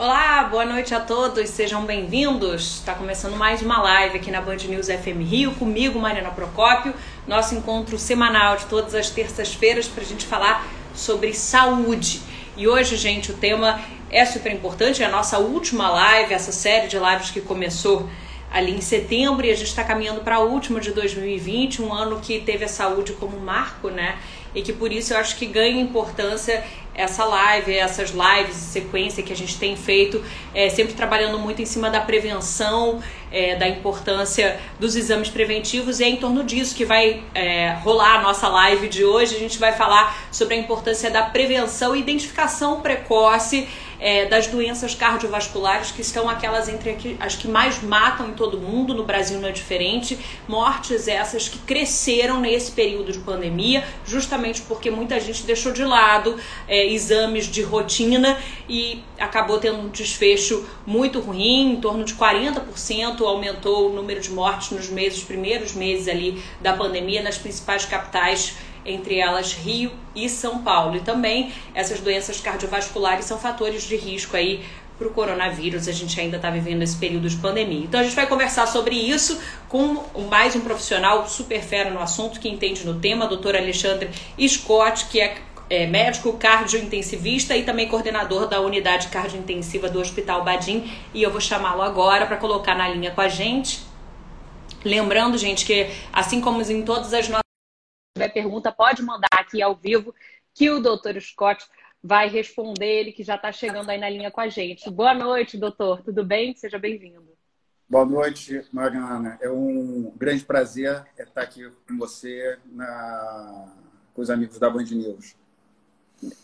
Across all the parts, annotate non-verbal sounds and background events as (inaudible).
Olá, boa noite a todos, sejam bem-vindos. Está começando mais uma live aqui na Band News FM Rio, comigo, Mariana Procópio, nosso encontro semanal de todas as terças-feiras para a gente falar sobre saúde. E hoje, gente, o tema é super importante, é a nossa última live, essa série de lives que começou ali em setembro e a gente está caminhando para a última de 2020, um ano que teve a saúde como marco, né? E que por isso eu acho que ganha importância essa live, essas lives, sequência que a gente tem feito, é, sempre trabalhando muito em cima da prevenção, é, da importância dos exames preventivos, e é em torno disso que vai é, rolar a nossa live de hoje. A gente vai falar sobre a importância da prevenção e identificação precoce é, das doenças cardiovasculares, que estão aquelas entre as que mais matam em todo mundo, no Brasil não é diferente. Mortes essas que cresceram nesse período de pandemia, justamente porque muita gente deixou de lado é, exames de rotina e acabou tendo um desfecho muito ruim, em torno de 40% aumentou o número de mortes nos meses, primeiros meses ali da pandemia nas principais capitais entre elas Rio e São Paulo. E também essas doenças cardiovasculares são fatores de risco aí para o coronavírus. A gente ainda está vivendo esse período de pandemia. Então a gente vai conversar sobre isso com mais um profissional super fera no assunto, que entende no tema, doutor Alexandre Scott, que é, é médico cardiointensivista e também coordenador da unidade cardiointensiva do Hospital Badim. E eu vou chamá-lo agora para colocar na linha com a gente. Lembrando, gente, que assim como em todas as nossas pergunta, pode mandar aqui ao vivo que o doutor Scott vai responder, ele que já está chegando aí na linha com a gente. Boa noite, doutor. Tudo bem? Seja bem-vindo. Boa noite, Mariana. É um grande prazer estar aqui com você, na... com os amigos da Band News.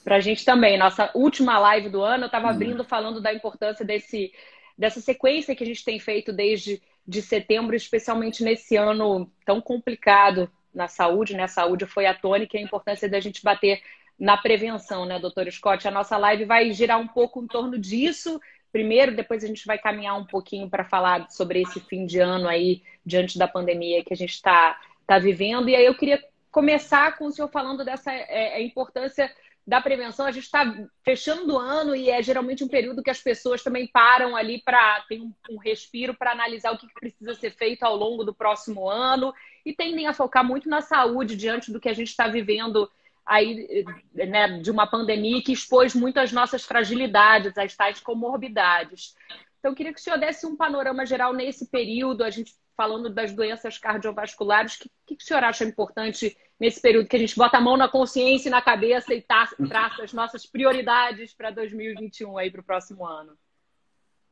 Para a gente também. Nossa última live do ano, eu estava hum. abrindo falando da importância desse, dessa sequência que a gente tem feito desde de setembro, especialmente nesse ano tão complicado na saúde, né? Saúde foi a tônica e a importância da gente bater na prevenção, né, doutor Scott? A nossa live vai girar um pouco em torno disso. Primeiro, depois a gente vai caminhar um pouquinho para falar sobre esse fim de ano aí, diante da pandemia que a gente está tá vivendo. E aí eu queria começar com o senhor falando dessa é, importância da prevenção. A gente está fechando o ano e é geralmente um período que as pessoas também param ali para ter um, um respiro para analisar o que, que precisa ser feito ao longo do próximo ano e tendem a focar muito na saúde diante do que a gente está vivendo aí, né, de uma pandemia que expôs muito as nossas fragilidades, as tais comorbidades. Então, eu queria que o senhor desse um panorama geral nesse período, a gente falando das doenças cardiovasculares, o que, que, o senhor acha importante nesse período que a gente bota a mão na consciência e na cabeça e tá, traça as nossas prioridades para 2021 aí para o próximo ano?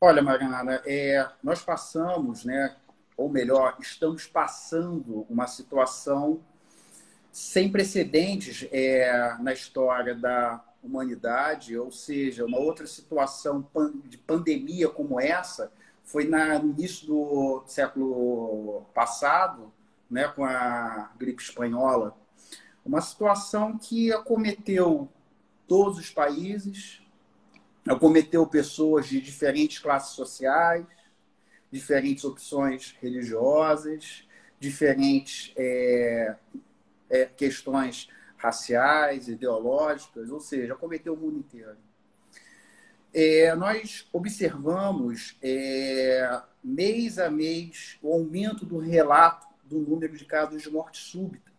Olha, Mariana, é, nós passamos, né, ou melhor, estamos passando uma situação sem precedentes é, na história da humanidade, ou seja, uma outra situação de pandemia como essa foi na, no início do século passado, né, com a gripe espanhola, uma situação que acometeu todos os países, acometeu pessoas de diferentes classes sociais, diferentes opções religiosas, diferentes é, é, questões raciais, ideológicas, ou seja, acometeu o mundo inteiro. É, nós observamos é, mês a mês o aumento do relato do número de casos de morte súbita.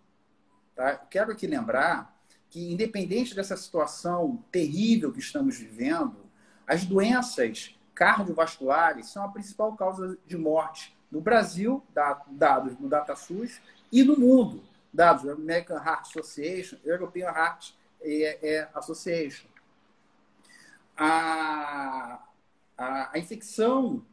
Tá? Quero aqui lembrar que, independente dessa situação terrível que estamos vivendo, as doenças cardiovasculares são a principal causa de morte no Brasil, dados no DataSUS, e no mundo, dados da American Heart Association, European Heart é, é, Association. A, a, a infecção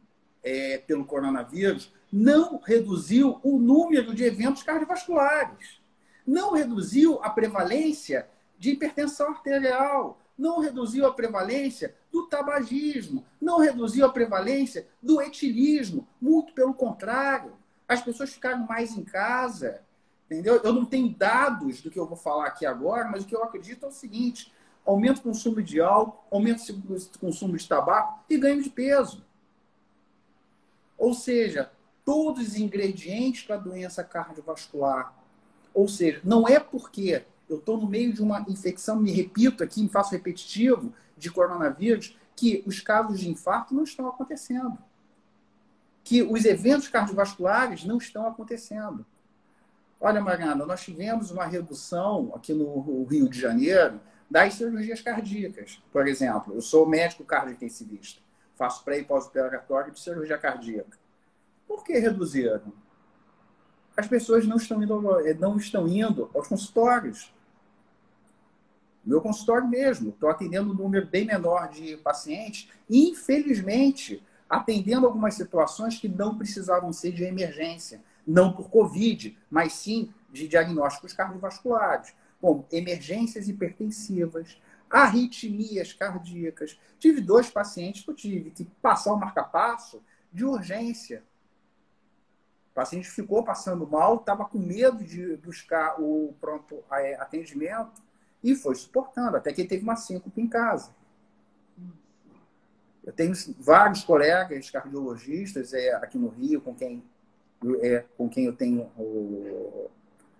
é, pelo coronavírus não reduziu o número de eventos cardiovasculares, não reduziu a prevalência de hipertensão arterial, não reduziu a prevalência do tabagismo, não reduziu a prevalência do etilismo, muito pelo contrário. As pessoas ficaram mais em casa, entendeu? Eu não tenho dados do que eu vou falar aqui agora, mas o que eu acredito é o seguinte: aumento o consumo de álcool, aumento o consumo de tabaco e ganho de peso. Ou seja, todos os ingredientes para a doença cardiovascular. Ou seja, não é porque eu estou no meio de uma infecção, me repito aqui, me faço repetitivo, de coronavírus, que os casos de infarto não estão acontecendo. Que os eventos cardiovasculares não estão acontecendo. Olha, Mariana, nós tivemos uma redução aqui no Rio de Janeiro das cirurgias cardíacas. Por exemplo, eu sou médico cardiointensivista, faço pré e pós-operatório de cirurgia cardíaca. Por que reduziram? As pessoas não estão indo, não estão indo aos consultórios. Meu consultório mesmo, estou atendendo um número bem menor de pacientes, infelizmente, atendendo algumas situações que não precisavam ser de emergência não por Covid, mas sim de diagnósticos cardiovasculares, como emergências hipertensivas, arritmias cardíacas. Tive dois pacientes que eu tive que passar o marca-passo de urgência. O paciente ficou passando mal, estava com medo de buscar o pronto é, atendimento e foi suportando, até que ele teve uma síncope em casa. Eu tenho vários colegas cardiologistas é, aqui no Rio com quem é, com quem eu tenho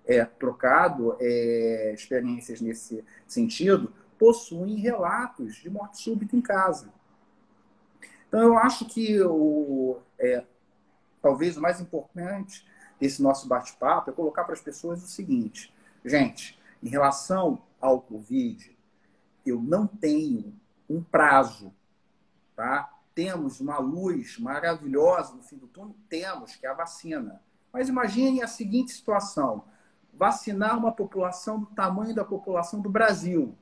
é, trocado é, experiências nesse sentido, possuem relatos de morte súbita em casa. Então, eu acho que o, é, talvez o mais importante desse nosso bate-papo é colocar para as pessoas o seguinte: gente, em relação ao Covid, eu não tenho um prazo, tá? temos uma luz maravilhosa no fim do túnel? Temos, que é a vacina. Mas imagine a seguinte situação: vacinar uma população do tamanho da população do Brasil.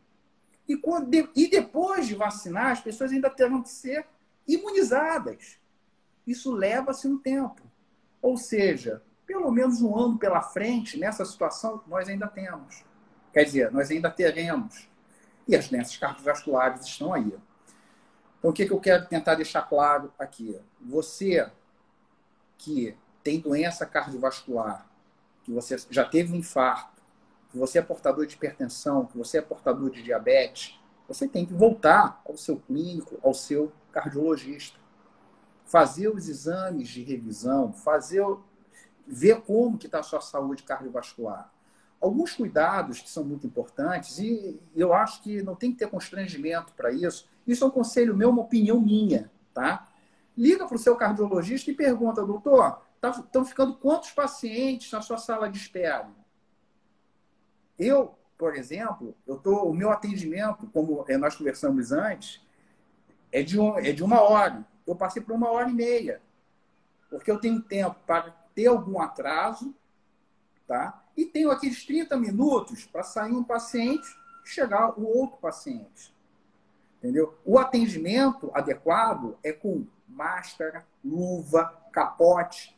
E, quando, e depois de vacinar, as pessoas ainda terão que ser imunizadas. Isso leva-se um tempo. Ou seja, pelo menos um ano pela frente, nessa situação, nós ainda temos. Quer dizer, nós ainda teremos. E as doenças cardiovasculares estão aí. Então, o que, que eu quero tentar deixar claro aqui? Você que tem doença cardiovascular, que você já teve um infarto, que você é portador de hipertensão, que você é portador de diabetes, você tem que voltar ao seu clínico, ao seu cardiologista. Fazer os exames de revisão, fazer ver como que está a sua saúde cardiovascular. Alguns cuidados que são muito importantes, e eu acho que não tem que ter constrangimento para isso, isso é um conselho meu, uma opinião minha, tá? Liga para o seu cardiologista e pergunta, doutor, estão tá, ficando quantos pacientes na sua sala de espera? Eu, por exemplo, eu tô, o meu atendimento, como é, nós conversamos antes, é de, um, é de uma hora. Eu passei por uma hora e meia. Porque eu tenho tempo para ter algum atraso, tá? E tenho aqueles 30 minutos para sair um paciente e chegar o outro paciente. Entendeu? O atendimento adequado é com máscara, luva, capote.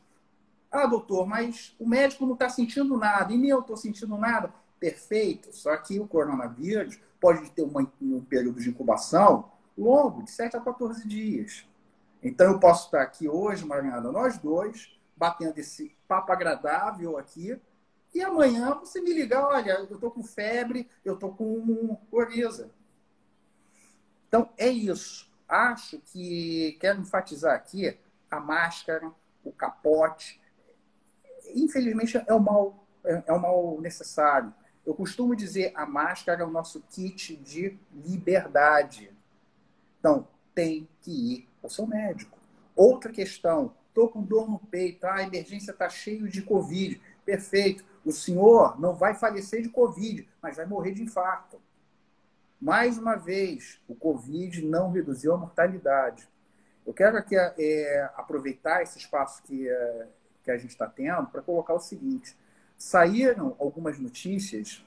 Ah, doutor, mas o médico não está sentindo nada, e nem eu estou sentindo nada. Perfeito, só que o coronavírus pode ter uma, um período de incubação longo, de 7 a 14 dias. Então eu posso estar aqui hoje, Mariana, nós dois, batendo esse papo agradável aqui, e amanhã você me ligar, olha, eu estou com febre, eu estou com coriza. Então, é isso. Acho que quero enfatizar aqui a máscara, o capote. Infelizmente, é o mal, é o mal necessário. Eu costumo dizer a máscara é o nosso kit de liberdade. Então, tem que ir ao seu médico. Outra questão, estou com dor no peito, a emergência está cheio de Covid. Perfeito. O senhor não vai falecer de Covid, mas vai morrer de infarto. Mais uma vez, o Covid não reduziu a mortalidade. Eu quero aqui é, aproveitar esse espaço que, é, que a gente está tendo para colocar o seguinte: saíram algumas notícias,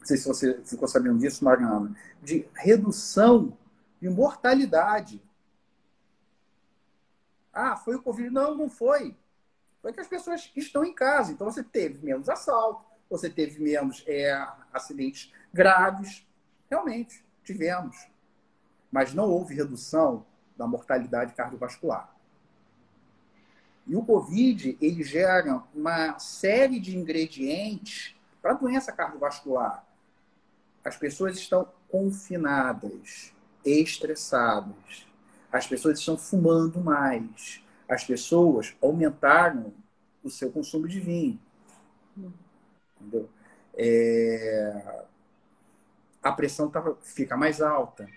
não sei se você ficou sabendo disso, Mariana, de redução de mortalidade. Ah, foi o Covid? Não, não foi. Foi que as pessoas estão em casa. Então você teve menos assalto, você teve menos é, acidentes graves, Realmente, tivemos. Mas não houve redução da mortalidade cardiovascular. E o Covid, ele gera uma série de ingredientes para a doença cardiovascular. As pessoas estão confinadas, estressadas. As pessoas estão fumando mais. As pessoas aumentaram o seu consumo de vinho. Entendeu? É a pressão tá, fica mais alta.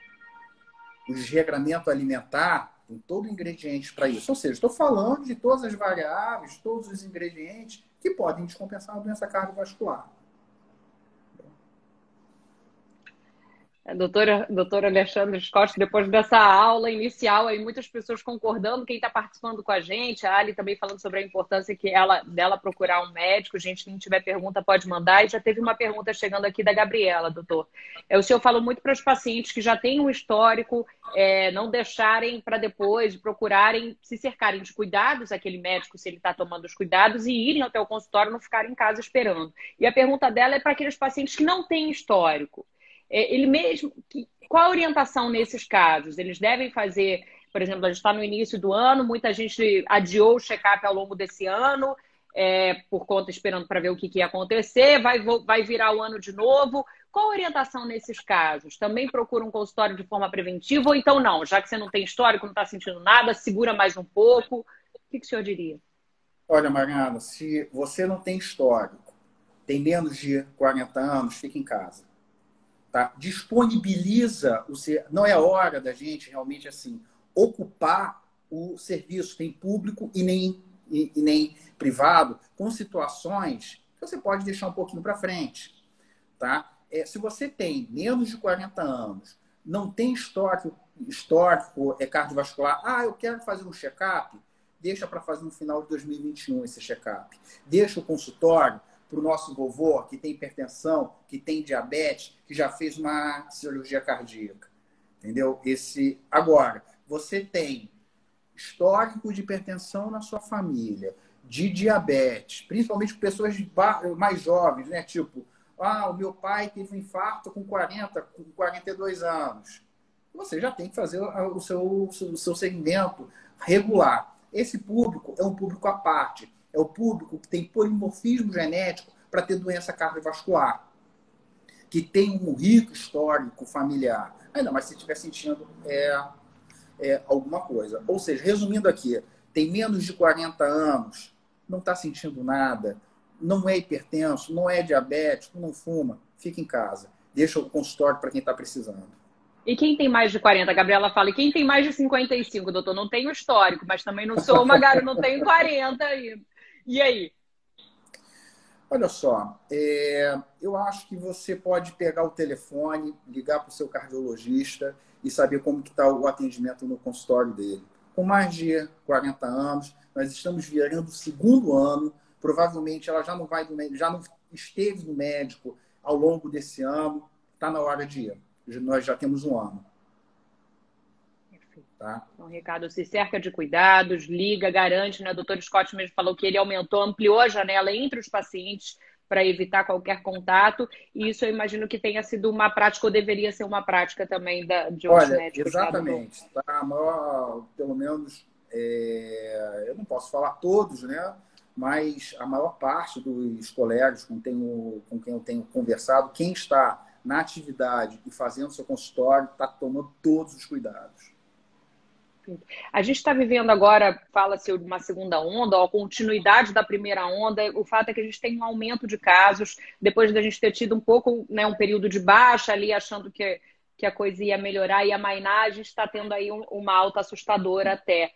o desregramento alimentar tem todo ingrediente para isso. Ou seja, estou falando de todas as variáveis, todos os ingredientes que podem descompensar a doença cardiovascular. Doutora, doutora Alexandre Scott, depois dessa aula inicial, aí muitas pessoas concordando, quem está participando com a gente, a Ali também falando sobre a importância que ela, dela procurar um médico, gente, quem tiver pergunta pode mandar, e já teve uma pergunta chegando aqui da Gabriela, doutor. É, o senhor falou muito para os pacientes que já têm um histórico, é, não deixarem para depois, procurarem se cercarem de cuidados, aquele médico, se ele está tomando os cuidados, e irem até o consultório, não ficarem em casa esperando. E a pergunta dela é para aqueles pacientes que não têm histórico. É, ele mesmo. Qual a orientação nesses casos? Eles devem fazer, por exemplo, a gente está no início do ano, muita gente adiou o check-up ao longo desse ano, é, por conta esperando para ver o que, que ia acontecer, vai, vai virar o ano de novo. Qual a orientação nesses casos? Também procura um consultório de forma preventiva ou então não? Já que você não tem histórico, não está sentindo nada, segura mais um pouco. O que, que o senhor diria? Olha, Mariana, se você não tem histórico, tem menos de 40 anos, fica em casa. Tá? Disponibiliza o ser... Não é hora da gente realmente assim ocupar o serviço, tem público e nem, e, e nem privado, com situações que você pode deixar um pouquinho para frente. Tá? É, se você tem menos de 40 anos, não tem histórico, histórico é cardiovascular, ah, eu quero fazer um check-up, deixa para fazer no final de 2021 esse check-up. Deixa o consultório para o nosso vovô que tem hipertensão, que tem diabetes, que já fez uma cirurgia cardíaca. Entendeu? Esse agora, você tem histórico de hipertensão na sua família, de diabetes, principalmente pessoas mais jovens, né? Tipo, ah, o meu pai teve um infarto com 40, com 42 anos. Você já tem que fazer o seu, o seu segmento regular. Esse público é um público à parte é o público que tem polimorfismo genético para ter doença cardiovascular, que tem um rico histórico familiar, ainda mais se estiver sentindo é, é, alguma coisa. Ou seja, resumindo aqui, tem menos de 40 anos, não está sentindo nada, não é hipertenso, não é diabético, não fuma, fica em casa. Deixa o consultório para quem está precisando. E quem tem mais de 40? A Gabriela fala, e quem tem mais de 55, doutor? Não tenho histórico, mas também não sou uma garota, (laughs) não tenho 40 aí. E aí? Olha só, é, eu acho que você pode pegar o telefone, ligar para o seu cardiologista e saber como está o atendimento no consultório dele. Com mais de 40 anos, nós estamos virando o segundo ano, provavelmente ela já não vai já não esteve no médico ao longo desse ano, está na hora de ir. Nós já temos um ano. Tá? Então, Ricardo se cerca de cuidados, liga, garante, né? O doutor Scott mesmo falou que ele aumentou, ampliou a janela entre os pacientes para evitar qualquer contato, e isso eu imagino que tenha sido uma prática, ou deveria ser uma prática também da, de outros Olha, médicos. Exatamente. Tá? A maior, pelo menos, é, eu não posso falar todos, né? mas a maior parte dos colegas com, tenho, com quem eu tenho conversado, quem está na atividade e fazendo seu consultório, está tomando todos os cuidados. A gente está vivendo agora, fala-se de uma segunda onda, a continuidade da primeira onda. O fato é que a gente tem um aumento de casos, depois da gente ter tido um pouco, né, um período de baixa ali, achando que, que a coisa ia melhorar, mainar, a gente está tendo aí um, uma alta assustadora até.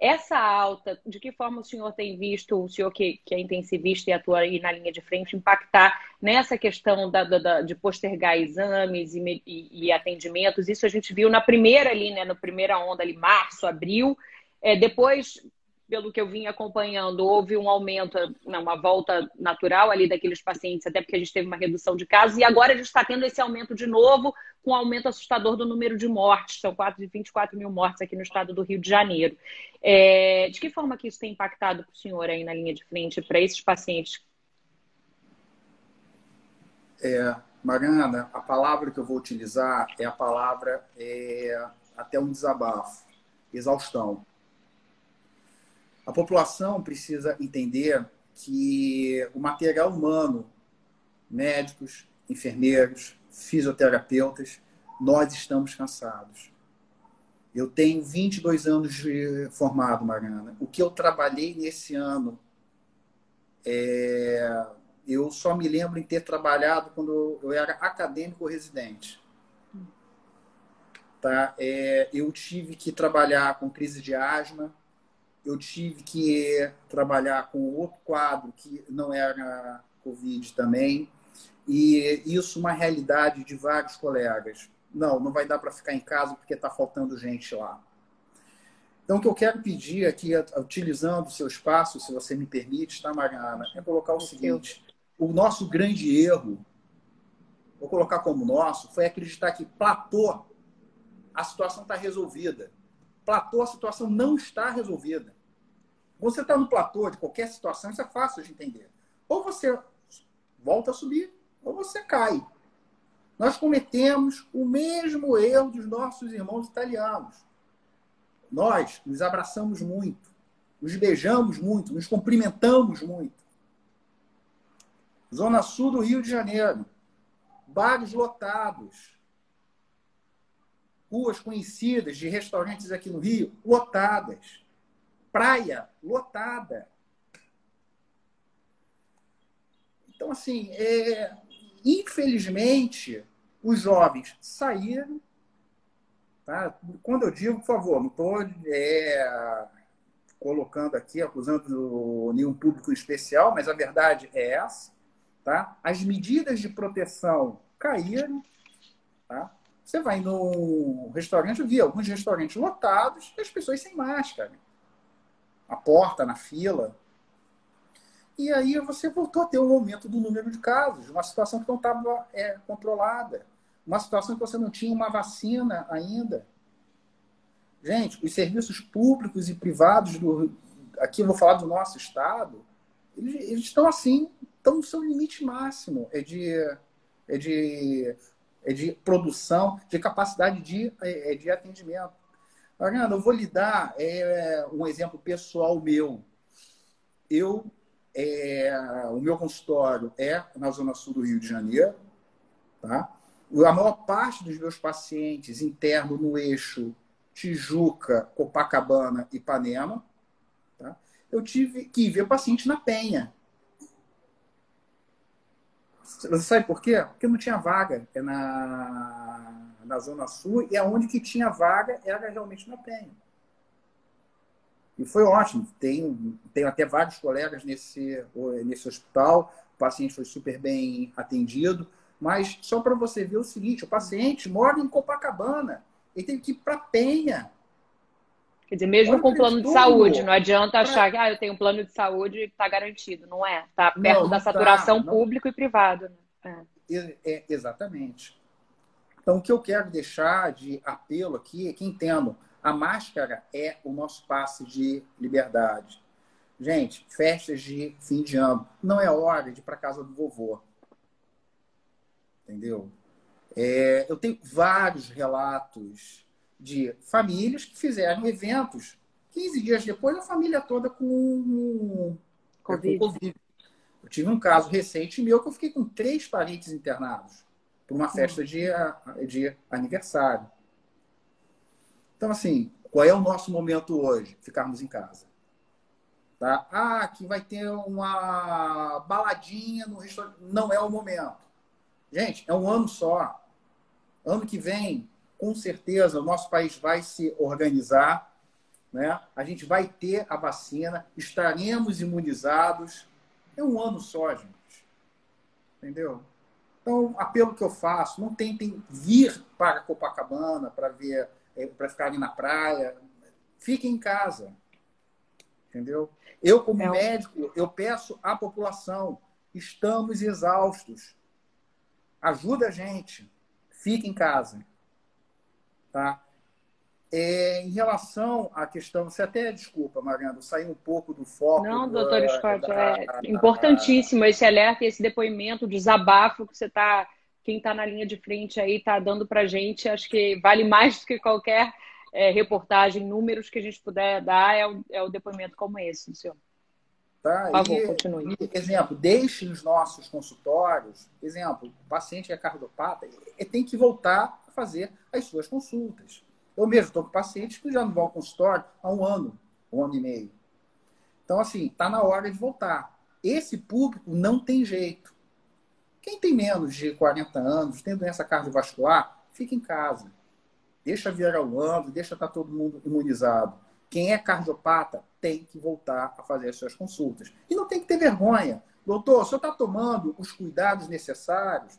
Essa alta, de que forma o senhor tem visto, o senhor que, que é intensivista e atua aí na linha de frente, impactar nessa questão da, da de postergar exames e, e, e, atendimentos? Isso a gente viu na primeira ali, né, na primeira onda ali, março, abril. É, depois pelo que eu vim acompanhando, houve um aumento, não, uma volta natural ali daqueles pacientes, até porque a gente teve uma redução de casos, e agora a gente está tendo esse aumento de novo, com um aumento assustador do número de mortes, são quase de 24 mil mortes aqui no estado do Rio de Janeiro. É, de que forma que isso tem impactado para o senhor aí na linha de frente, para esses pacientes? É, Mariana, a palavra que eu vou utilizar é a palavra é, até um desabafo, exaustão a população precisa entender que o material humano, médicos, enfermeiros, fisioterapeutas, nós estamos cansados. Eu tenho 22 anos de formado, Mariana. O que eu trabalhei nesse ano, é... eu só me lembro em ter trabalhado quando eu era acadêmico residente. tá? É, eu tive que trabalhar com crise de asma, eu tive que trabalhar com outro quadro que não era Covid também, e isso uma realidade de vários colegas. Não, não vai dar para ficar em casa porque está faltando gente lá. Então, o que eu quero pedir aqui, utilizando o seu espaço, se você me permite, tá, Mariana, é colocar o seguinte: o nosso grande erro, vou colocar como nosso, foi acreditar que platô, a situação está resolvida. Platô, a situação não está resolvida. Você está no platô de qualquer situação, isso é fácil de entender. Ou você volta a subir, ou você cai. Nós cometemos o mesmo erro dos nossos irmãos italianos. Nós nos abraçamos muito, nos beijamos muito, nos cumprimentamos muito. Zona Sul do Rio de Janeiro, bares lotados, ruas conhecidas de restaurantes aqui no Rio, lotadas praia lotada. Então, assim, é, infelizmente, os jovens saíram. Tá? Quando eu digo, por favor, não estou é, colocando aqui, acusando nenhum público especial, mas a verdade é essa. Tá? As medidas de proteção caíram. Tá? Você vai no restaurante, eu vi alguns restaurantes lotados e as pessoas sem máscara a porta, na fila. E aí você voltou a ter um aumento do número de casos, uma situação que não estava é, controlada, uma situação que você não tinha uma vacina ainda. Gente, os serviços públicos e privados, do, aqui eu vou falar do nosso estado, eles, eles estão assim, estão no seu limite máximo é de, é de, é de produção, de capacidade de, é, de atendimento. Mariana, eu vou lhe dar é, um exemplo pessoal meu. Eu, é, o meu consultório é na Zona Sul do Rio de Janeiro. Tá? A maior parte dos meus pacientes interno no eixo Tijuca, Copacabana e Ipanema. Tá? Eu tive que ver paciente na Penha. Você sabe por quê? Porque não tinha vaga. É na na Zona Sul, e aonde que tinha vaga era realmente na Penha. E foi ótimo. Tenho, tenho até vários colegas nesse, nesse hospital, o paciente foi super bem atendido, mas só para você ver o seguinte, o paciente mora em Copacabana, ele tem que ir para Penha. Quer dizer, mesmo Olha com plano de saúde, não adianta achar que ah, eu tenho um plano de saúde e está garantido. Não é. Está perto não, da tá, saturação tá, público e privado. Né? É. É, exatamente. Então, o que eu quero deixar de apelo aqui é que entendam: a máscara é o nosso passe de liberdade. Gente, festas de fim de ano. Não é hora de ir para casa do vovô. Entendeu? É, eu tenho vários relatos de famílias que fizeram eventos. 15 dias depois, a família toda com COVID. com COVID. Eu tive um caso recente meu que eu fiquei com três parentes internados para uma festa de, de aniversário. Então, assim, qual é o nosso momento hoje? Ficarmos em casa. Tá? Ah, aqui vai ter uma baladinha no restaurante. Não é o momento. Gente, é um ano só. Ano que vem, com certeza, o nosso país vai se organizar. Né? A gente vai ter a vacina, estaremos imunizados. É um ano só, gente. Entendeu? Então, apelo que eu faço, não tentem vir para Copacabana para ver, é, para ficar ali na praia. Fiquem em casa. Entendeu? Eu, como é. médico, eu peço à população, estamos exaustos. Ajuda a gente. Fique em casa. Tá? É, em relação à questão, você até desculpa, Mariana, sair um pouco do foco. Não, doutor da, Scott, da, é importantíssimo esse alerta, esse depoimento, o desabafo que você está, quem está na linha de frente aí está dando para gente, acho que vale mais do que qualquer é, reportagem, números que a gente puder dar, é o, é o depoimento como esse, senhor. Tá? Por favor, e, continue. E, exemplo, deixe nos nossos consultórios, exemplo, o paciente é cardiopata, ele tem que voltar a fazer as suas consultas. Eu mesmo estou com pacientes que já não vão ao consultório há um ano, um ano e meio. Então, assim, está na hora de voltar. Esse público não tem jeito. Quem tem menos de 40 anos, tem doença cardiovascular, fica em casa. deixa virar o ano, deixa estar tá todo mundo imunizado. Quem é cardiopata tem que voltar a fazer as suas consultas. E não tem que ter vergonha. Doutor, o senhor está tomando os cuidados necessários?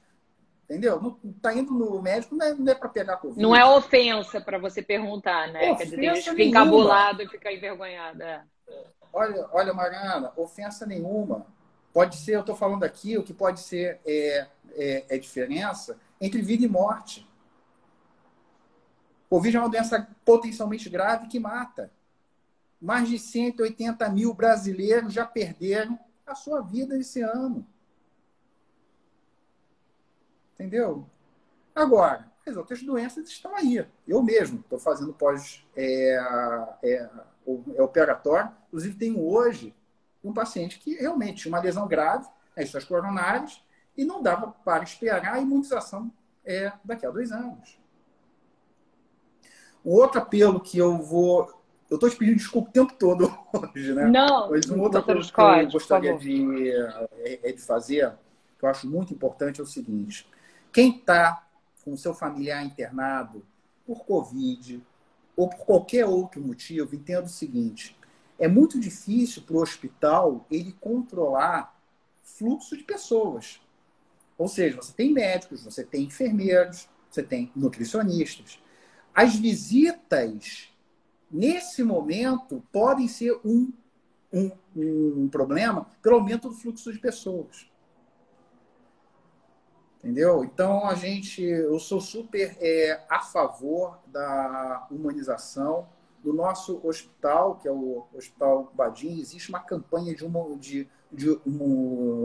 Entendeu? Não está indo no médico, não é, não é para pegar Covid. Não é ofensa para você perguntar, né? Ofensa Quer dizer, fica bolado e fica envergonhado. É. Olha, olha, Mariana, ofensa nenhuma. Pode ser, eu estou falando aqui, o que pode ser é, é, é diferença entre vida e morte. Covid é uma doença potencialmente grave que mata. Mais de 180 mil brasileiros já perderam a sua vida esse ano. Entendeu? Agora, as outras doenças estão aí. Eu mesmo estou fazendo pós é, é, é, operatório. Inclusive, tenho hoje um paciente que realmente tinha uma lesão grave nas suas coronárias e não dava para esperar a imunização é, daqui a dois anos. Um outro apelo que eu vou. Eu estou te pedindo desculpa o tempo todo (laughs) hoje, né? Não, Mas um outro apelo que eu gostaria de, é, é de fazer, que eu acho muito importante, é o seguinte: quem está com seu familiar internado por Covid ou por qualquer outro motivo, entenda o seguinte: é muito difícil para o hospital ele controlar fluxo de pessoas. Ou seja, você tem médicos, você tem enfermeiros, você tem nutricionistas. As visitas, nesse momento, podem ser um, um, um problema pelo aumento do fluxo de pessoas. Entendeu? Então, a gente, eu sou super é, a favor da humanização do nosso hospital, que é o Hospital Badim. Existe uma campanha de, uma, de, de,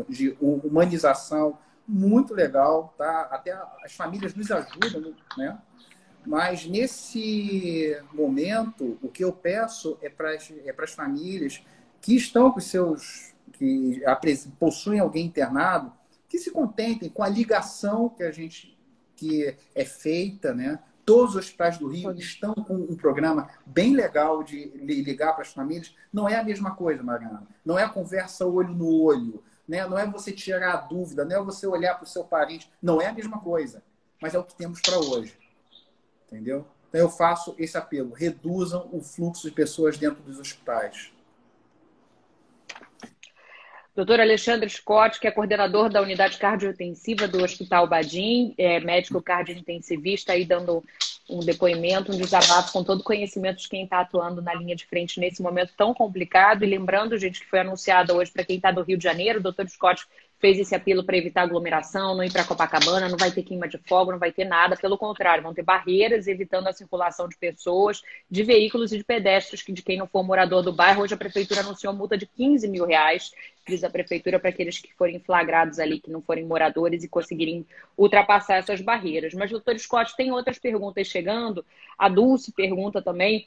de humanização muito legal, tá? Até as famílias nos ajudam, né? Mas nesse momento, o que eu peço é para as, é para as famílias que estão com seus, que possuem alguém internado, que se contentem com a ligação que a gente que é feita, né? Todos os hospitais do Rio estão com um programa bem legal de ligar para as famílias. Não é a mesma coisa, Mariana. Não é a conversa olho no olho. Né? Não é você tirar a dúvida, não é você olhar para o seu parente. Não é a mesma coisa. Mas é o que temos para hoje. Entendeu? Então eu faço esse apelo: reduzam o fluxo de pessoas dentro dos hospitais. Doutor Alexandre Scott, que é coordenador da unidade cardiointensiva do Hospital Badim, é médico cardiointensivista, aí dando um depoimento, um desabafo com todo o conhecimento de quem está atuando na linha de frente nesse momento tão complicado. E lembrando, gente, que foi anunciado hoje para quem está do Rio de Janeiro, o doutor Scott fez esse apelo para evitar aglomeração, não ir para Copacabana, não vai ter queima de fogo, não vai ter nada, pelo contrário, vão ter barreiras evitando a circulação de pessoas, de veículos e de pedestres, de quem não for morador do bairro. Hoje a prefeitura anunciou multa de 15 mil reais, diz a prefeitura, para aqueles que forem flagrados ali, que não forem moradores e conseguirem ultrapassar essas barreiras. Mas, doutor Scott, tem outras perguntas chegando. A Dulce pergunta também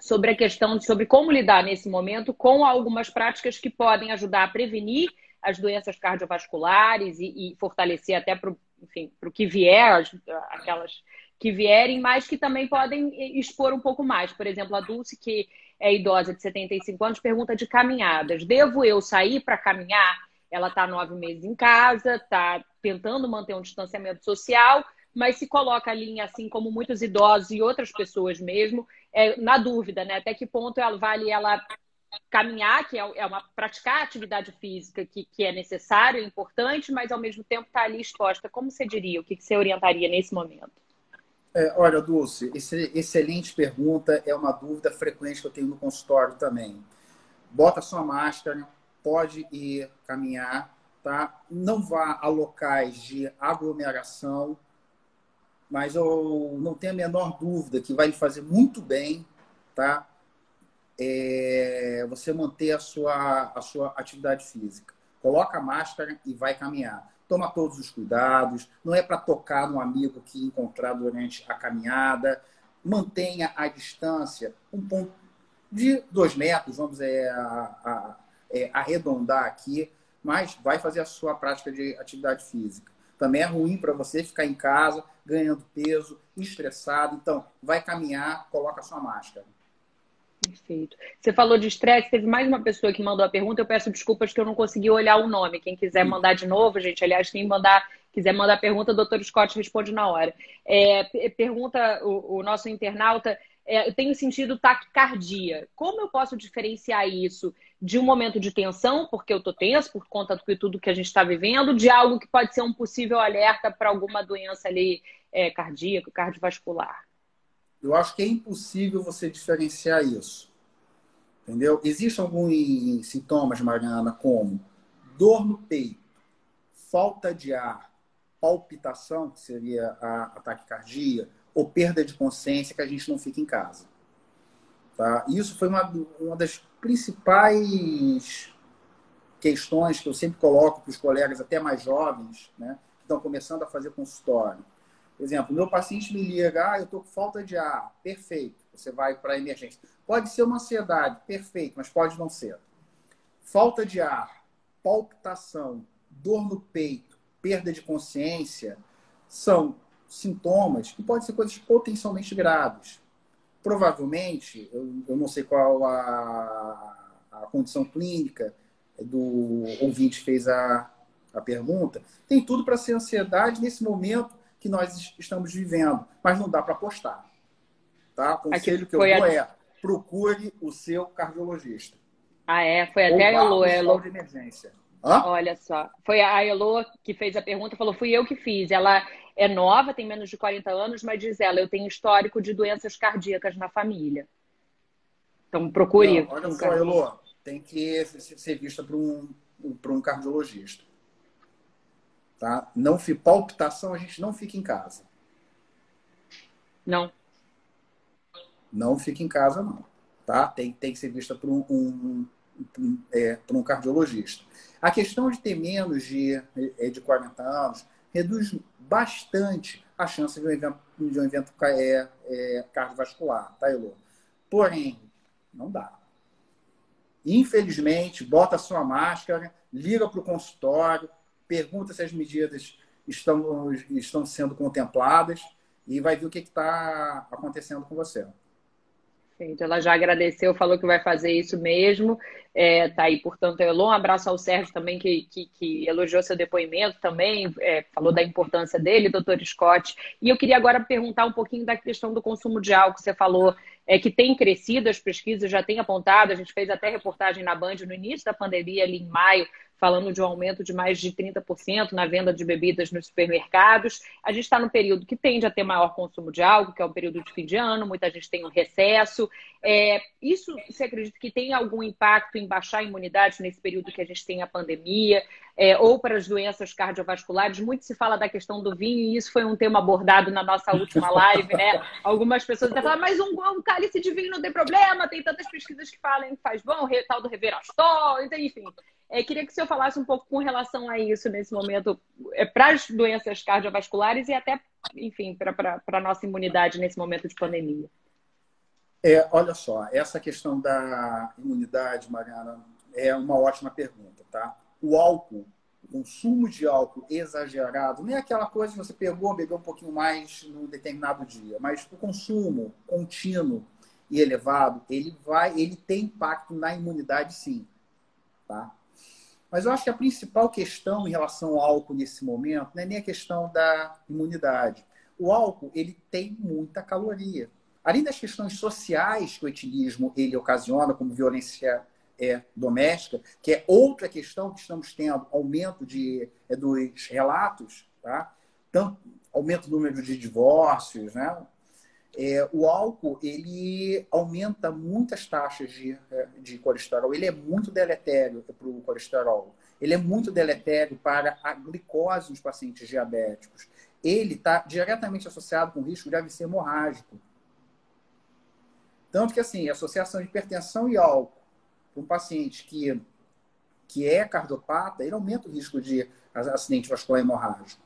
sobre a questão de sobre como lidar nesse momento com algumas práticas que podem ajudar a prevenir as doenças cardiovasculares e, e fortalecer até para o que vier, aquelas que vierem, mas que também podem expor um pouco mais. Por exemplo, a Dulce, que é idosa de 75 anos, pergunta de caminhadas. Devo eu sair para caminhar? Ela está nove meses em casa, está tentando manter um distanciamento social, mas se coloca ali, assim como muitos idosos e outras pessoas mesmo, é, na dúvida, né? Até que ponto ela vale ela caminhar, que é, é uma praticar atividade física que, que é necessário, é importante, mas ao mesmo tempo está ali exposta. Como você diria? O que, você orientaria nesse momento? É, olha, Dulce, excelente pergunta. É uma dúvida frequente que eu tenho no consultório também. Bota sua máscara, pode ir caminhar, tá? Não vá a locais de aglomeração, mas eu não tenho a menor dúvida que vai lhe fazer muito bem, tá? É, você manter a sua, a sua atividade física. Coloca a máscara e vai caminhar. Toma todos os cuidados. Não é para tocar no amigo que encontrar durante a caminhada. Mantenha a distância um ponto de dois metros, vamos é, a, a, é, arredondar aqui, mas vai fazer a sua prática de atividade física. Também é ruim para você ficar em casa ganhando peso, estressado. Então, vai caminhar, coloca a sua máscara. Perfeito. Você falou de estresse, teve mais uma pessoa que mandou a pergunta. Eu peço desculpas que eu não consegui olhar o nome. Quem quiser mandar de novo, gente, aliás, quem mandar Quiser mandar pergunta, o doutor Scott responde na hora. É, pergunta o, o, nosso internauta: é, eu tenho sentido taquicardia. Como eu posso diferenciar isso de um momento de tensão, porque eu estou tenso por conta de tudo que a gente está vivendo, de algo que pode ser um possível alerta para alguma doença ali é, cardíaca, cardiovascular? Eu acho que é impossível você diferenciar isso. Entendeu? Existem alguns sintomas, Mariana, como dor no peito, falta de ar, palpitação, que seria a, taquicardia, ou perda de consciência, que a gente não fica em casa. Tá? Isso foi uma, uma das principais questões que eu sempre coloco para os colegas, até mais jovens, né, que estão começando a fazer consultório. Por exemplo, meu paciente me liga, ah, eu estou com falta de ar. Perfeito, você vai para a emergência. Pode ser uma ansiedade, perfeito, mas pode não ser. Falta de ar, palpitação, dor no peito, perda de consciência são sintomas que podem ser coisas potencialmente graves. Provavelmente, eu, eu não sei qual a, a condição clínica do ouvinte fez a, a pergunta, tem tudo para ser ansiedade nesse momento que nós estamos vivendo, mas não dá para apostar. Tá? O conselho que eu dou a... é procure o seu cardiologista. Ah, é? Foi até a Elo, Elo. de emergência. Hã? Olha só. Foi a Elo que fez a pergunta, falou: fui eu que fiz. Ela é nova, tem menos de 40 anos, mas diz ela: eu tenho histórico de doenças cardíacas na família. Então procure. Não, olha um só, Elo, tem que ser vista por um, um cardiologista. Tá? Não palpitação, a gente não fica em casa. Não. Não fica em casa, não. Tá? Tem, tem que ser vista por um, um, um é, por um cardiologista. A questão de ter menos de, é, de 40 anos reduz bastante a chance de um evento, de um evento é, é, cardiovascular, tá, Elô? Porém, não dá. Infelizmente, bota sua máscara, liga para o consultório, pergunta se as medidas estão, estão sendo contempladas e vai ver o que está acontecendo com você. Ela já agradeceu, falou que vai fazer isso mesmo. É, tá aí, portanto, Elon. Um abraço ao Sérgio também, que, que, que elogiou seu depoimento também, é, falou da importância dele, doutor Scott. E eu queria agora perguntar um pouquinho da questão do consumo de álcool. Você falou é, que tem crescido, as pesquisas já têm apontado, a gente fez até reportagem na Band no início da pandemia, ali em maio, falando de um aumento de mais de 30% na venda de bebidas nos supermercados. A gente está no período que tende a ter maior consumo de álcool, que é o período de fim de ano, muita gente tem um recesso. É, isso, você acredita que tem algum impacto em baixar a imunidade nesse período que a gente tem a pandemia? É, ou para as doenças cardiovasculares? Muito se fala da questão do vinho, e isso foi um tema abordado na nossa última live, né? Algumas pessoas até falam, mas um, um cálice de vinho não tem problema, tem tantas pesquisas que falam que faz bom, tal do reverastol, então, enfim. É, queria que o senhor falasse um pouco com relação a isso nesse momento, é, para as doenças cardiovasculares e até, enfim, para a nossa imunidade nesse momento de pandemia. É, olha só, essa questão da imunidade, Mariana, é uma ótima pergunta, tá? O álcool, o consumo de álcool exagerado, não é aquela coisa que você pegou, bebeu um pouquinho mais num determinado dia, mas o consumo contínuo e elevado, ele vai, ele tem impacto na imunidade, sim, tá? Mas eu acho que a principal questão em relação ao álcool nesse momento não é nem a questão da imunidade. O álcool ele tem muita caloria. Além das questões sociais que o etilismo ele ocasiona, como violência é, doméstica, que é outra questão que estamos tendo, aumento de, é, dos relatos, tá? Tanto, aumento do número de divórcios, né? É, o álcool ele aumenta muitas taxas de, é, de colesterol. Ele é muito deletério para o colesterol. Ele é muito deletério para a glicose nos pacientes diabéticos. Ele está diretamente associado com o risco de AVC hemorrágico. Tanto que, assim, a associação de hipertensão e álcool para um paciente que, que é cardiopata, ele aumenta o risco de acidente vascular hemorrágico.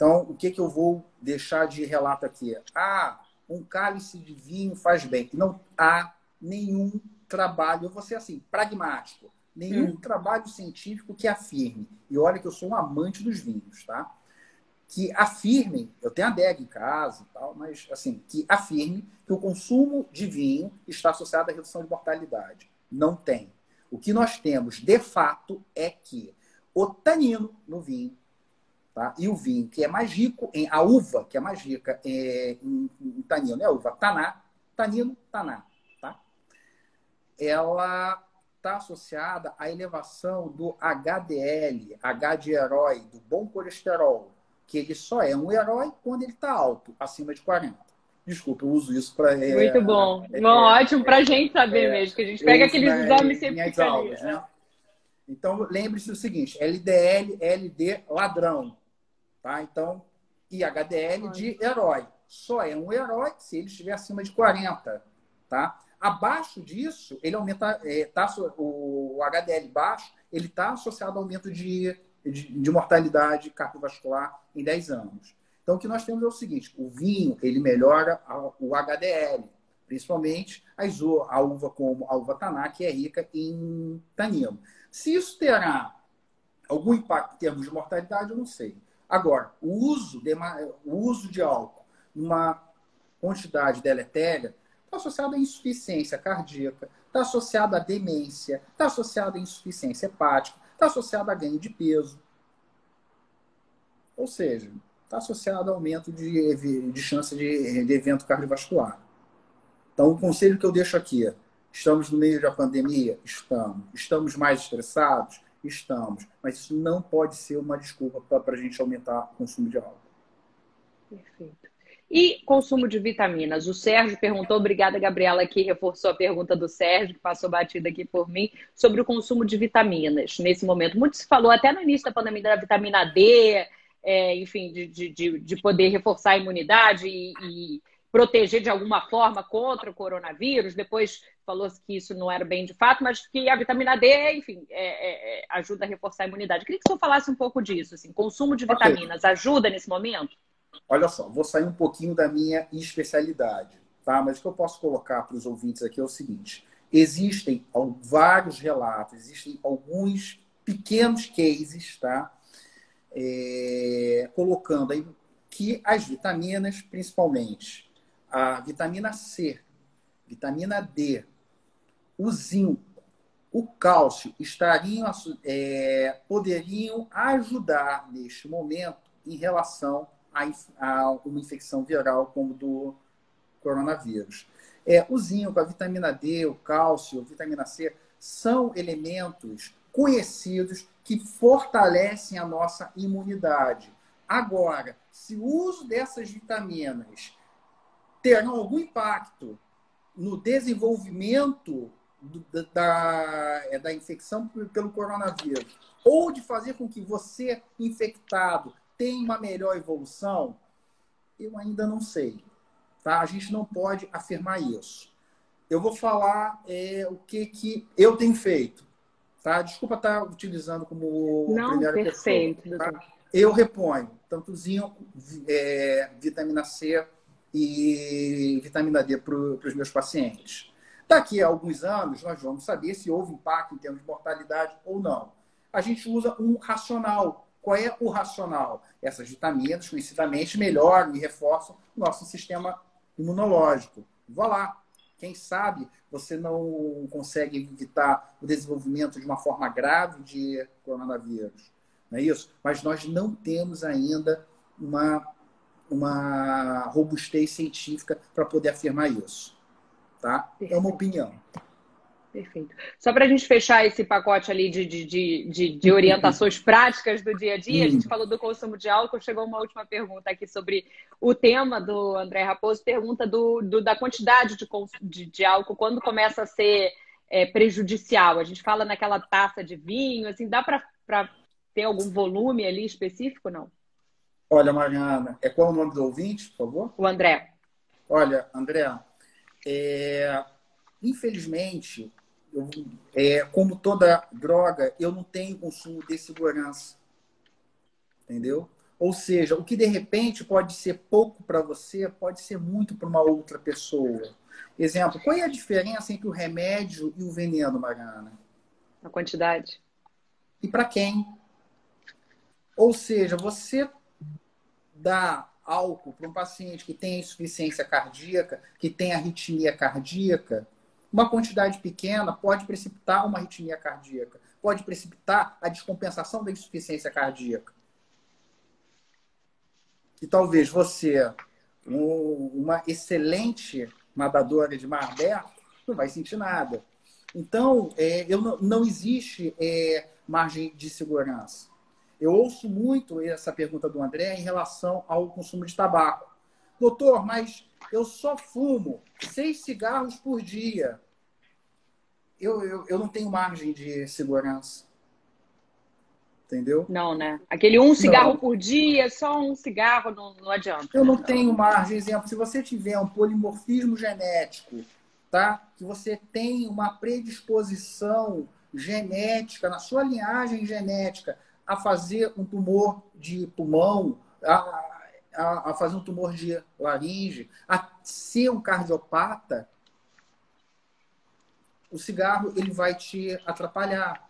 Então, o que, que eu vou deixar de relato aqui? Ah, um cálice de vinho faz bem. Não há nenhum trabalho, eu vou ser assim, pragmático, nenhum hum. trabalho científico que afirme, e olha que eu sou um amante dos vinhos, tá? Que afirme, eu tenho adega em casa e tal, mas assim, que afirme que o consumo de vinho está associado à redução de mortalidade. Não tem. O que nós temos, de fato, é que o tanino no vinho Tá? E o vinho, que é mais rico em. A uva, que é mais rica é, em, em tanino, né? A uva taná, tanino, taná. Tá? Ela está associada à elevação do HDL, H de herói, do bom colesterol, que ele só é um herói quando ele está alto, acima de 40. Desculpa, eu uso isso para. É, Muito bom. É, bom, é, ótimo para a gente saber é, mesmo, que a gente pega aqueles exames sempre aulas, ali. Né? Então, lembre-se do seguinte: LDL, LD, ladrão. Tá? Então, e HDL de herói. Só é um herói se ele estiver acima de 40. Tá? Abaixo disso, ele aumenta. É, tá, o, HDL baixo, ele está associado ao aumento de, de, de, mortalidade cardiovascular em 10 anos. Então, o que nós temos é o seguinte: o vinho ele melhora o HDL, principalmente a uva como a uva taná, que é rica em tanino. Se isso terá algum impacto em termos de mortalidade, eu não sei. Agora, o uso de, o uso de álcool numa quantidade deletéria está associado à insuficiência cardíaca, está associado à demência, está associado à insuficiência hepática, está associado a ganho de peso. Ou seja, está associado ao aumento de, de chance de, de evento cardiovascular. Então, o conselho que eu deixo aqui é Estamos no meio da pandemia? Estamos. Estamos mais estressados? Estamos. Mas isso não pode ser uma desculpa para a gente aumentar o consumo de álcool. Perfeito. E consumo de vitaminas? O Sérgio perguntou, obrigada, Gabriela, que reforçou a pergunta do Sérgio, que passou batida aqui por mim, sobre o consumo de vitaminas nesse momento. Muito se falou até no início da pandemia da vitamina D, é, enfim, de, de, de poder reforçar a imunidade e, e proteger de alguma forma contra o coronavírus. Depois falou-se que isso não era bem de fato, mas que a vitamina D, enfim, é, é, é ajuda a reforçar a imunidade. Queria que o senhor falasse um pouco disso. Assim, consumo de vitaminas okay. ajuda nesse momento? Olha só, vou sair um pouquinho da minha especialidade, tá? Mas o que eu posso colocar para os ouvintes aqui é o seguinte: existem vários relatos, existem alguns pequenos cases, tá? É, colocando aí que as vitaminas, principalmente a vitamina C, vitamina D, o zinco, o cálcio estariam, é, poderiam ajudar neste momento em relação a, a, uma infecção viral como do coronavírus. É, o zinco, a vitamina D, o cálcio, a vitamina C são elementos conhecidos que fortalecem a nossa imunidade. Agora, se o uso dessas vitaminas terão algum impacto no desenvolvimento do, da, é, da infecção pelo coronavírus, ou de fazer com que você, infectado, tenha uma melhor evolução, eu ainda não sei. Tá? A gente não pode afirmar isso. Eu vou falar é, o que, que eu tenho feito. Tá? Desculpa estar utilizando como não, primeira perfeito, pessoa. Tá? Eu reponho tanto zinco, é, vitamina C, e vitamina D para os meus pacientes. Daqui a alguns anos, nós vamos saber se houve impacto em termos de mortalidade ou não. A gente usa um racional. Qual é o racional? Essas vitaminas, conhecidamente, melhoram e reforçam o nosso sistema imunológico. Vá lá. Quem sabe você não consegue evitar o desenvolvimento de uma forma grave de coronavírus. Não é isso? Mas nós não temos ainda uma uma robustez científica para poder afirmar isso. Tá? Perfeito. É uma opinião. Perfeito. Só para a gente fechar esse pacote ali de, de, de, de orientações (laughs) práticas do dia a dia, a gente falou do consumo de álcool, chegou uma última pergunta aqui sobre o tema do André Raposo, pergunta do, do da quantidade de, de, de, álcool, quando começa a ser é, prejudicial. A gente fala naquela taça de vinho, assim, dá para ter algum volume ali específico, não? Olha, Mariana, é qual o nome do ouvinte, por favor? O André. Olha, André, é, infelizmente, eu, é, como toda droga, eu não tenho consumo de segurança. Entendeu? Ou seja, o que de repente pode ser pouco para você, pode ser muito para uma outra pessoa. Exemplo, qual é a diferença entre o remédio e o veneno, Mariana? A quantidade. E para quem? Ou seja, você dar álcool para um paciente que tem insuficiência cardíaca, que tem arritmia cardíaca, uma quantidade pequena pode precipitar uma arritmia cardíaca, pode precipitar a descompensação da insuficiência cardíaca. que talvez você, uma excelente nadadora de mar aberto, não vai sentir nada. Então, é, eu não, não existe é, margem de segurança. Eu ouço muito essa pergunta do André em relação ao consumo de tabaco. Doutor, mas eu só fumo seis cigarros por dia. Eu, eu, eu não tenho margem de segurança. Entendeu? Não, né? Aquele um cigarro não. por dia, só um cigarro não, não adianta. Eu não, não tenho margem. Exemplo, se você tiver um polimorfismo genético, tá? Que você tem uma predisposição genética, na sua linhagem genética, a fazer um tumor de pulmão, a, a, a fazer um tumor de laringe, a ser um cardiopata, o cigarro ele vai te atrapalhar.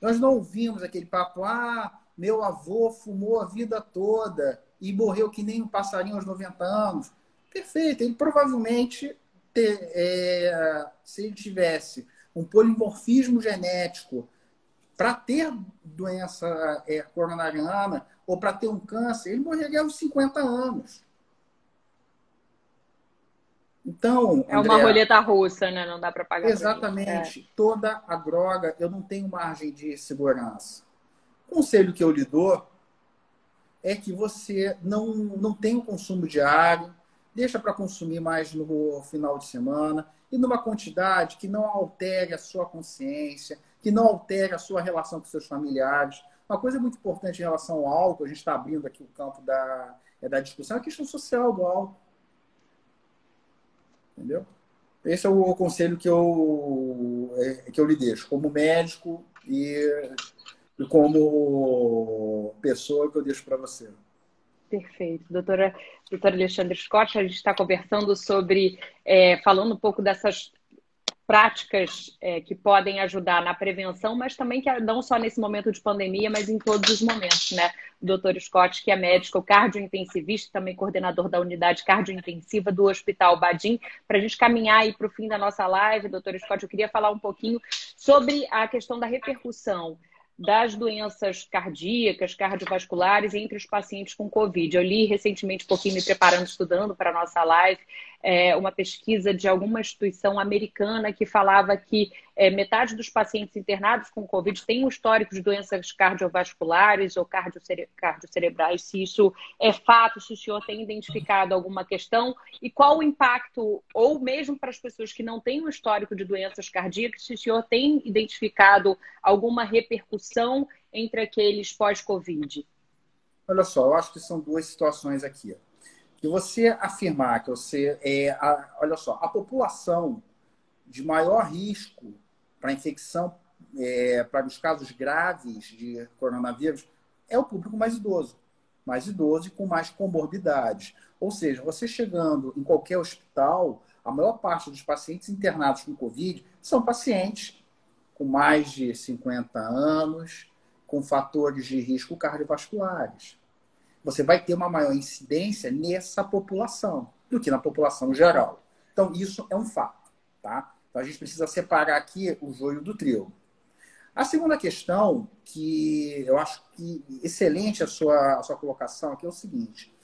Nós não ouvimos aquele papo, ah, meu avô fumou a vida toda e morreu que nem um passarinho aos 90 anos. Perfeito, ele provavelmente, ter, é, se ele tivesse um polimorfismo genético para ter doença é, coronariana ou para ter um câncer, ele morreria aos 50 anos. Então, é uma roleta russa, né? Não dá para pagar. Exatamente. É. Toda a droga, eu não tenho margem de segurança. O conselho que eu lhe dou é que você não, não tenha o consumo diário, deixa para consumir mais no final de semana e numa quantidade que não altere a sua consciência, que não altere a sua relação com seus familiares. Uma coisa muito importante em relação ao álcool, a gente está abrindo aqui o campo da, é da discussão, é a questão social do álcool. Entendeu? Esse é o conselho que eu, é, que eu lhe deixo, como médico e, e como pessoa que eu deixo para você. Perfeito. Doutora, doutora Alexandre Scott, a gente está conversando sobre, é, falando um pouco dessas práticas é, que podem ajudar na prevenção, mas também que não só nesse momento de pandemia, mas em todos os momentos, né? O doutor Scott, que é médico cardiointensivista, também coordenador da unidade cardiointensiva do Hospital Badim. Para a gente caminhar aí para o fim da nossa live, doutor Scott, eu queria falar um pouquinho sobre a questão da repercussão das doenças cardíacas, cardiovasculares entre os pacientes com Covid. Eu li recentemente, um pouquinho me preparando, estudando para a nossa live, é, uma pesquisa de alguma instituição americana que falava que é, metade dos pacientes internados com Covid tem um histórico de doenças cardiovasculares ou cardiocere cardiocerebrais, se isso é fato, se o senhor tem identificado alguma questão e qual o impacto, ou mesmo para as pessoas que não têm um histórico de doenças cardíacas, se o senhor tem identificado alguma repercussão entre aqueles pós-Covid? Olha só, eu acho que são duas situações aqui que você afirmar que você é, a, olha só, a população de maior risco para infecção, é, para os casos graves de coronavírus, é o público mais idoso, mais idoso e com mais comorbidades. Ou seja, você chegando em qualquer hospital, a maior parte dos pacientes internados com Covid são pacientes com mais de 50 anos, com fatores de risco cardiovasculares você vai ter uma maior incidência nessa população do que na população geral. Então, isso é um fato. Tá? Então, a gente precisa separar aqui o joio do trigo. A segunda questão, que eu acho que excelente a sua, a sua colocação aqui, é o seguinte: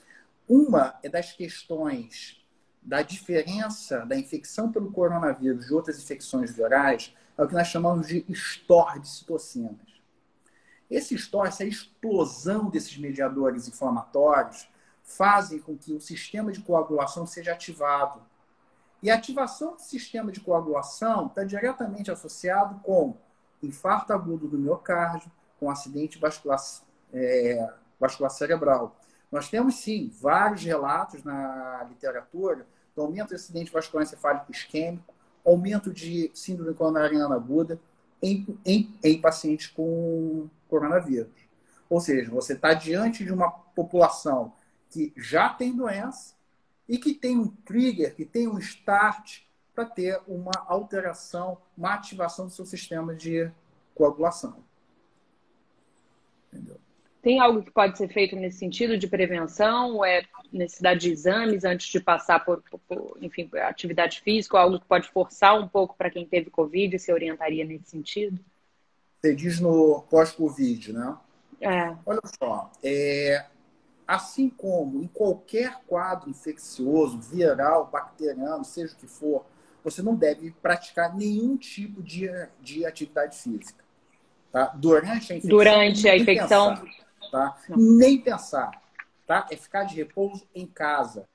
uma é das questões da diferença da infecção pelo coronavírus de outras infecções virais, é o que nós chamamos de store de citocinas. Esse estresse, essa explosão desses mediadores inflamatórios, fazem com que o sistema de coagulação seja ativado. E a ativação do sistema de coagulação está diretamente associado com infarto agudo do miocárdio, com acidente vascular, é, vascular cerebral. Nós temos, sim, vários relatos na literatura do aumento do acidente vascular encefálico isquêmico, aumento de síndrome coronariana aguda em, em, em pacientes com coronavírus. Ou seja, você está diante de uma população que já tem doença e que tem um trigger, que tem um start para ter uma alteração, uma ativação do seu sistema de coagulação. Entendeu? Tem algo que pode ser feito nesse sentido de prevenção? É necessidade de exames antes de passar por, por, enfim, atividade física? Ou algo que pode forçar um pouco para quem teve Covid? Você orientaria nesse sentido? Você diz no pós-Covid, né? É. Olha só, é, assim como em qualquer quadro infeccioso, viral, bacteriano, seja o que for, você não deve praticar nenhum tipo de, de atividade física. Tá? Durante a infecção. Durante a infecção. Pensar, tá? Nem pensar. Tá? É ficar de repouso em casa.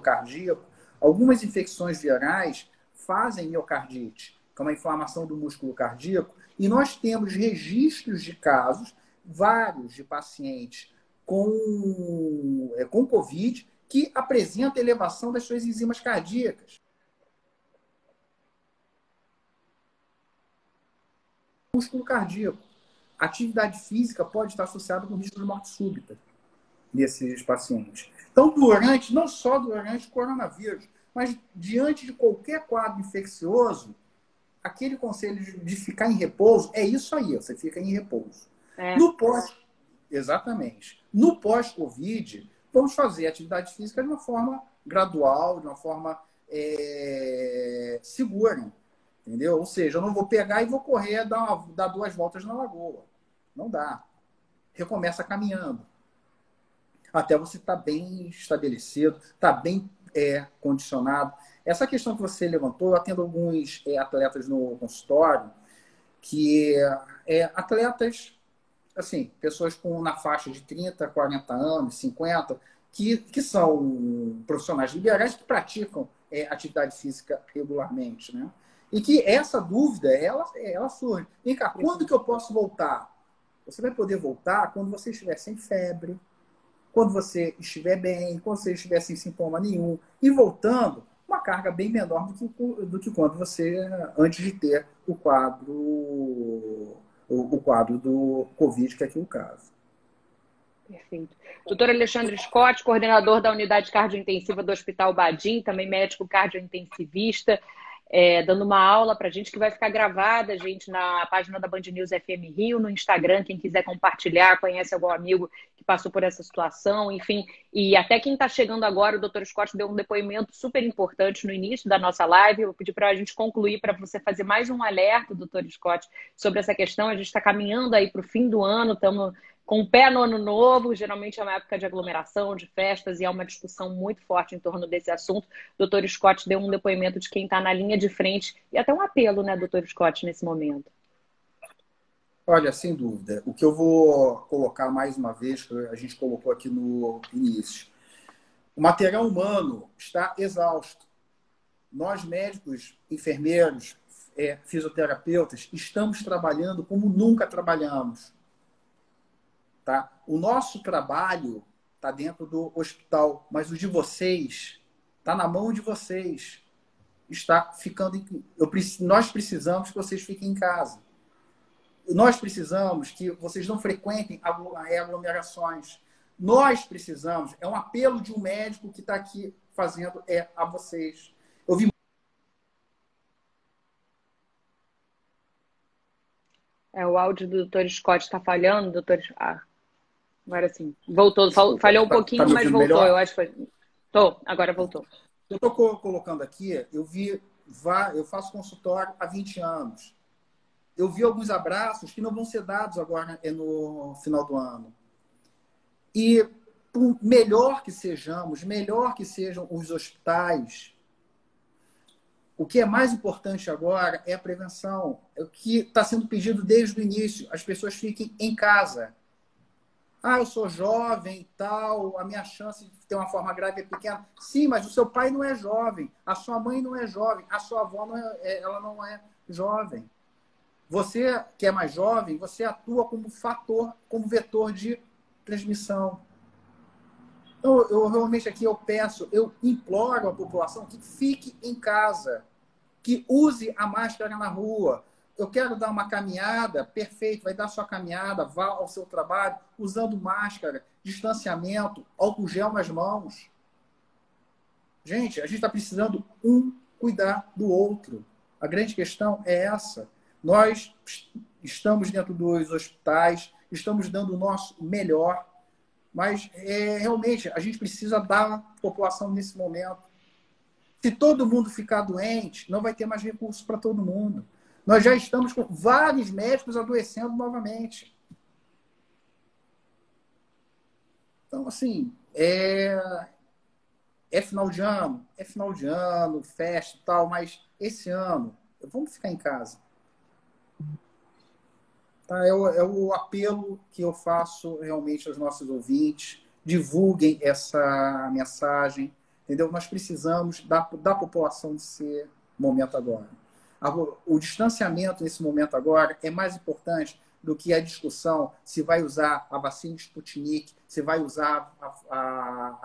cardíaco, algumas infecções virais fazem miocardite, que é uma inflamação do músculo cardíaco, e nós temos registros de casos, vários de pacientes com, é, com Covid, que apresentam elevação das suas enzimas cardíacas. Músculo cardíaco. Atividade física pode estar associada com risco de morte súbita nesses pacientes. Então, durante, não só durante o coronavírus, mas diante de qualquer quadro infeccioso, aquele conselho de ficar em repouso é isso aí, você fica em repouso. É. No pós, exatamente. No pós-Covid, vamos fazer atividade física de uma forma gradual, de uma forma é, segura. Entendeu? Ou seja, eu não vou pegar e vou correr, dar, uma, dar duas voltas na lagoa. Não dá. Recomeça caminhando. Até você estar tá bem estabelecido, estar tá bem é, condicionado. Essa questão que você levantou, eu atendo alguns é, atletas no consultório, que é, atletas, assim, pessoas com na faixa de 30, 40 anos, 50, que, que são profissionais liberais que praticam é, atividade física regularmente, né? E que essa dúvida, ela, ela surge. Vem cá, quando que eu posso voltar? Você vai poder voltar quando você estiver sem febre, quando você estiver bem, quando você estiver sem sintoma nenhum, e voltando, uma carga bem menor do que, do que quando você, antes de ter o quadro, o, o quadro do Covid, que é aqui o caso. Perfeito. Doutor Alexandre Scott, coordenador da unidade cardiointensiva do Hospital Badim, também médico cardiointensivista é, dando uma aula para a gente que vai ficar gravada, gente, na página da Band News FM Rio, no Instagram. Quem quiser compartilhar, conhece algum amigo que passou por essa situação, enfim. E até quem está chegando agora, o doutor Scott deu um depoimento super importante no início da nossa live. Eu pedi para a gente concluir, para você fazer mais um alerta, doutor Scott, sobre essa questão. A gente está caminhando aí para o fim do ano, estamos com o pé no ano novo, geralmente é uma época de aglomeração, de festas, e há uma discussão muito forte em torno desse assunto. O doutor Scott deu um depoimento de quem está na linha de frente, e até um apelo, né, doutor Scott, nesse momento. Olha, sem dúvida. O que eu vou colocar mais uma vez, que a gente colocou aqui no início. O material humano está exausto. Nós, médicos, enfermeiros, é, fisioterapeutas, estamos trabalhando como nunca trabalhamos Tá? O nosso trabalho está dentro do hospital, mas o de vocês está na mão de vocês. Está ficando. Em... Eu, nós precisamos que vocês fiquem em casa. Nós precisamos que vocês não frequentem aglomerações. Nós precisamos, é um apelo de um médico que está aqui fazendo é a vocês. Eu vi É, o áudio do doutor Scott está falhando, doutor. Ah, Agora sim. Voltou. Falhou um tá, pouquinho, tá mas voltou. Melhor? Eu acho que foi. Tô, agora voltou. Eu estou colocando aqui, eu vi, eu faço consultório há 20 anos. Eu vi alguns abraços que não vão ser dados agora no final do ano. E por melhor que sejamos, melhor que sejam os hospitais, o que é mais importante agora é a prevenção. É o que está sendo pedido desde o início. As pessoas fiquem em casa. Ah, eu sou jovem e tal, a minha chance de ter uma forma grave é pequena. Sim, mas o seu pai não é jovem, a sua mãe não é jovem, a sua avó não é, é ela não é jovem. Você que é mais jovem, você atua como fator, como vetor de transmissão. Então, eu realmente aqui eu peço, eu imploro à população que fique em casa, que use a máscara na rua, eu quero dar uma caminhada, perfeito, vai dar sua caminhada, vá ao seu trabalho, usando máscara, distanciamento, álcool gel nas mãos. Gente, a gente está precisando um cuidar do outro. A grande questão é essa. Nós estamos dentro dos hospitais, estamos dando o nosso melhor, mas é, realmente a gente precisa dar à população nesse momento. Se todo mundo ficar doente, não vai ter mais recursos para todo mundo. Nós já estamos com vários médicos adoecendo novamente. Então, assim, é, é final de ano, é final de ano, festa e tal, mas esse ano, vamos ficar em casa. Tá? É, o, é o apelo que eu faço realmente aos nossos ouvintes. Divulguem essa mensagem, entendeu? Nós precisamos da, da população desse momento agora. O distanciamento nesse momento agora é mais importante do que a discussão se vai usar a vacina Sputnik, se vai usar a, a,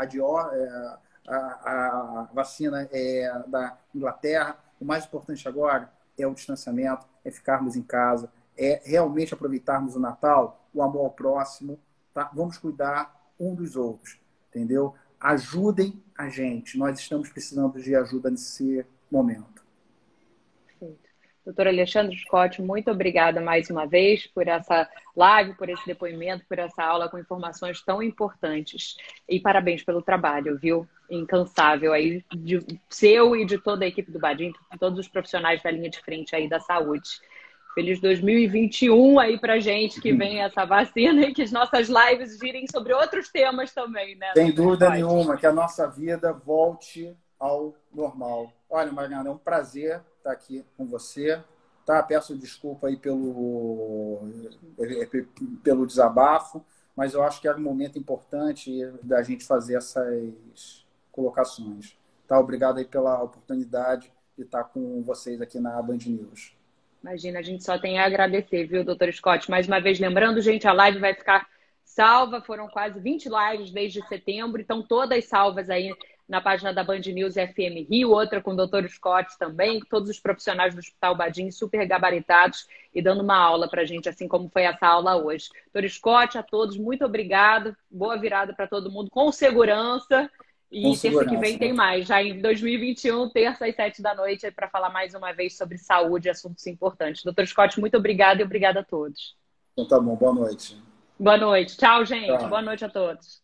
é, a, a vacina é, da Inglaterra. O mais importante agora é o distanciamento, é ficarmos em casa, é realmente aproveitarmos o Natal, o amor ao próximo, tá? Vamos cuidar um dos outros, entendeu? Ajudem a gente. Nós estamos precisando de ajuda nesse momento. Doutor Alexandre Scott, muito obrigada mais uma vez por essa live, por esse depoimento, por essa aula com informações tão importantes. E parabéns pelo trabalho, viu? Incansável aí, de seu e de toda a equipe do Badim, todos os profissionais da linha de frente aí da saúde. Feliz 2021 aí pra gente, que vem essa vacina e que as nossas lives girem sobre outros temas também, né? Sem dúvida nenhuma, que a nossa vida volte ao normal. Olha, Mariana, é um prazer estar aqui com você. Tá? Peço desculpa aí pelo, pelo desabafo, mas eu acho que era um momento importante da gente fazer essas colocações. Tá? Obrigado aí pela oportunidade de estar com vocês aqui na Band News. Imagina, a gente só tem a agradecer, viu, doutor Scott? Mais uma vez, lembrando, gente, a live vai ficar salva. Foram quase 20 lives desde setembro, então todas salvas aí na página da Band News FM Rio, outra com o Dr. Scott também, todos os profissionais do Hospital Badim super gabaritados e dando uma aula para a gente, assim como foi essa aula hoje. Dr. Scott, a todos, muito obrigado. Boa virada para todo mundo, com segurança. E com terça que vem tem né? mais, já em 2021, terça às sete da noite, para falar mais uma vez sobre saúde e assuntos importantes. Doutor Scott, muito obrigado e obrigada a todos. Então tá bom, boa noite. Boa noite. Tchau, gente. Tchau. Boa noite a todos.